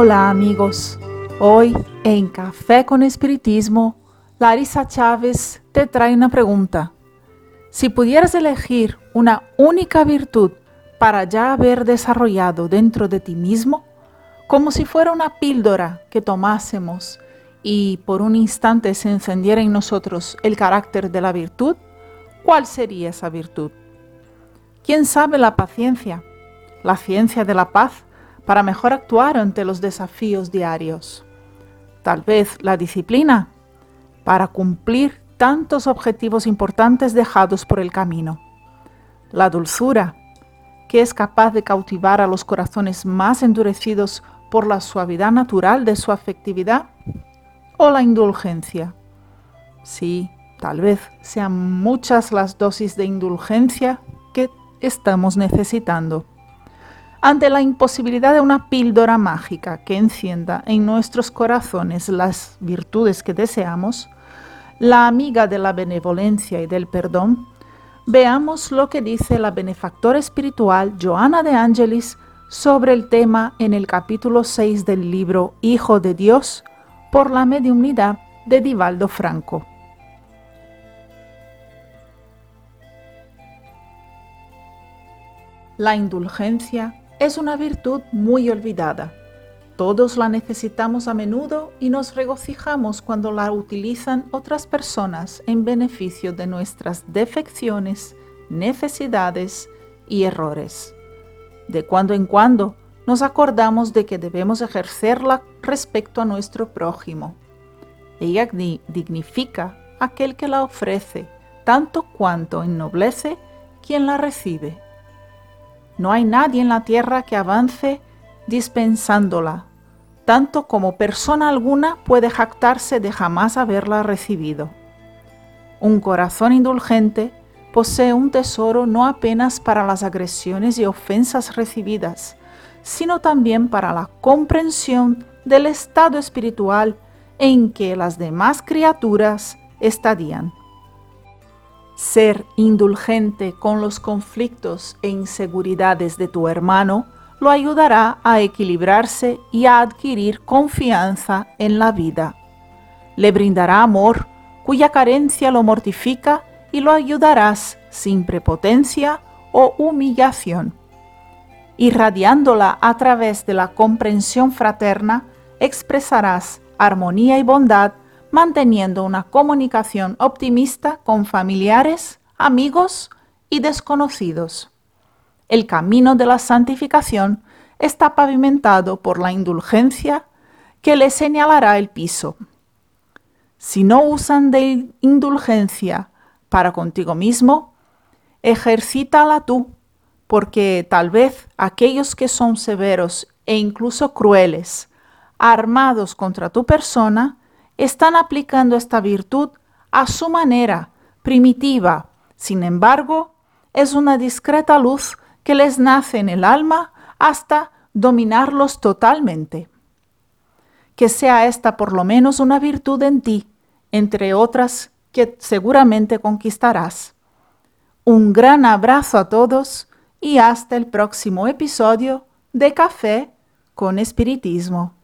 Hola amigos, hoy en Café con Espiritismo, Larisa Chávez te trae una pregunta. Si pudieras elegir una única virtud para ya haber desarrollado dentro de ti mismo, como si fuera una píldora que tomásemos y por un instante se encendiera en nosotros el carácter de la virtud, ¿cuál sería esa virtud? ¿Quién sabe la paciencia, la ciencia de la paz para mejor actuar ante los desafíos diarios? Tal vez la disciplina para cumplir tantos objetivos importantes dejados por el camino. La dulzura, que es capaz de cautivar a los corazones más endurecidos por la suavidad natural de su afectividad o la indulgencia. Sí, tal vez sean muchas las dosis de indulgencia que estamos necesitando. Ante la imposibilidad de una píldora mágica que encienda en nuestros corazones las virtudes que deseamos, la amiga de la benevolencia y del perdón, veamos lo que dice la benefactora espiritual Joana de Angelis sobre el tema en el capítulo 6 del libro Hijo de Dios por la mediunidad de Divaldo Franco. La indulgencia es una virtud muy olvidada. Todos la necesitamos a menudo y nos regocijamos cuando la utilizan otras personas en beneficio de nuestras defecciones, necesidades y errores. De cuando en cuando nos acordamos de que debemos ejercerla respecto a nuestro prójimo. Ella dignifica aquel que la ofrece, tanto cuanto ennoblece quien la recibe. No hay nadie en la tierra que avance dispensándola, tanto como persona alguna puede jactarse de jamás haberla recibido. Un corazón indulgente posee un tesoro no apenas para las agresiones y ofensas recibidas, sino también para la comprensión del estado espiritual en que las demás criaturas estarían. Ser indulgente con los conflictos e inseguridades de tu hermano lo ayudará a equilibrarse y a adquirir confianza en la vida. Le brindará amor cuya carencia lo mortifica y lo ayudarás sin prepotencia o humillación. Irradiándola a través de la comprensión fraterna, expresarás armonía y bondad manteniendo una comunicación optimista con familiares, amigos y desconocidos. El camino de la santificación está pavimentado por la indulgencia que le señalará el piso. Si no usan de indulgencia para contigo mismo, ejercítala tú, porque tal vez aquellos que son severos e incluso crueles, armados contra tu persona, están aplicando esta virtud a su manera primitiva. Sin embargo, es una discreta luz que les nace en el alma hasta dominarlos totalmente. Que sea esta por lo menos una virtud en ti, entre otras que seguramente conquistarás. Un gran abrazo a todos y hasta el próximo episodio de Café con Espiritismo.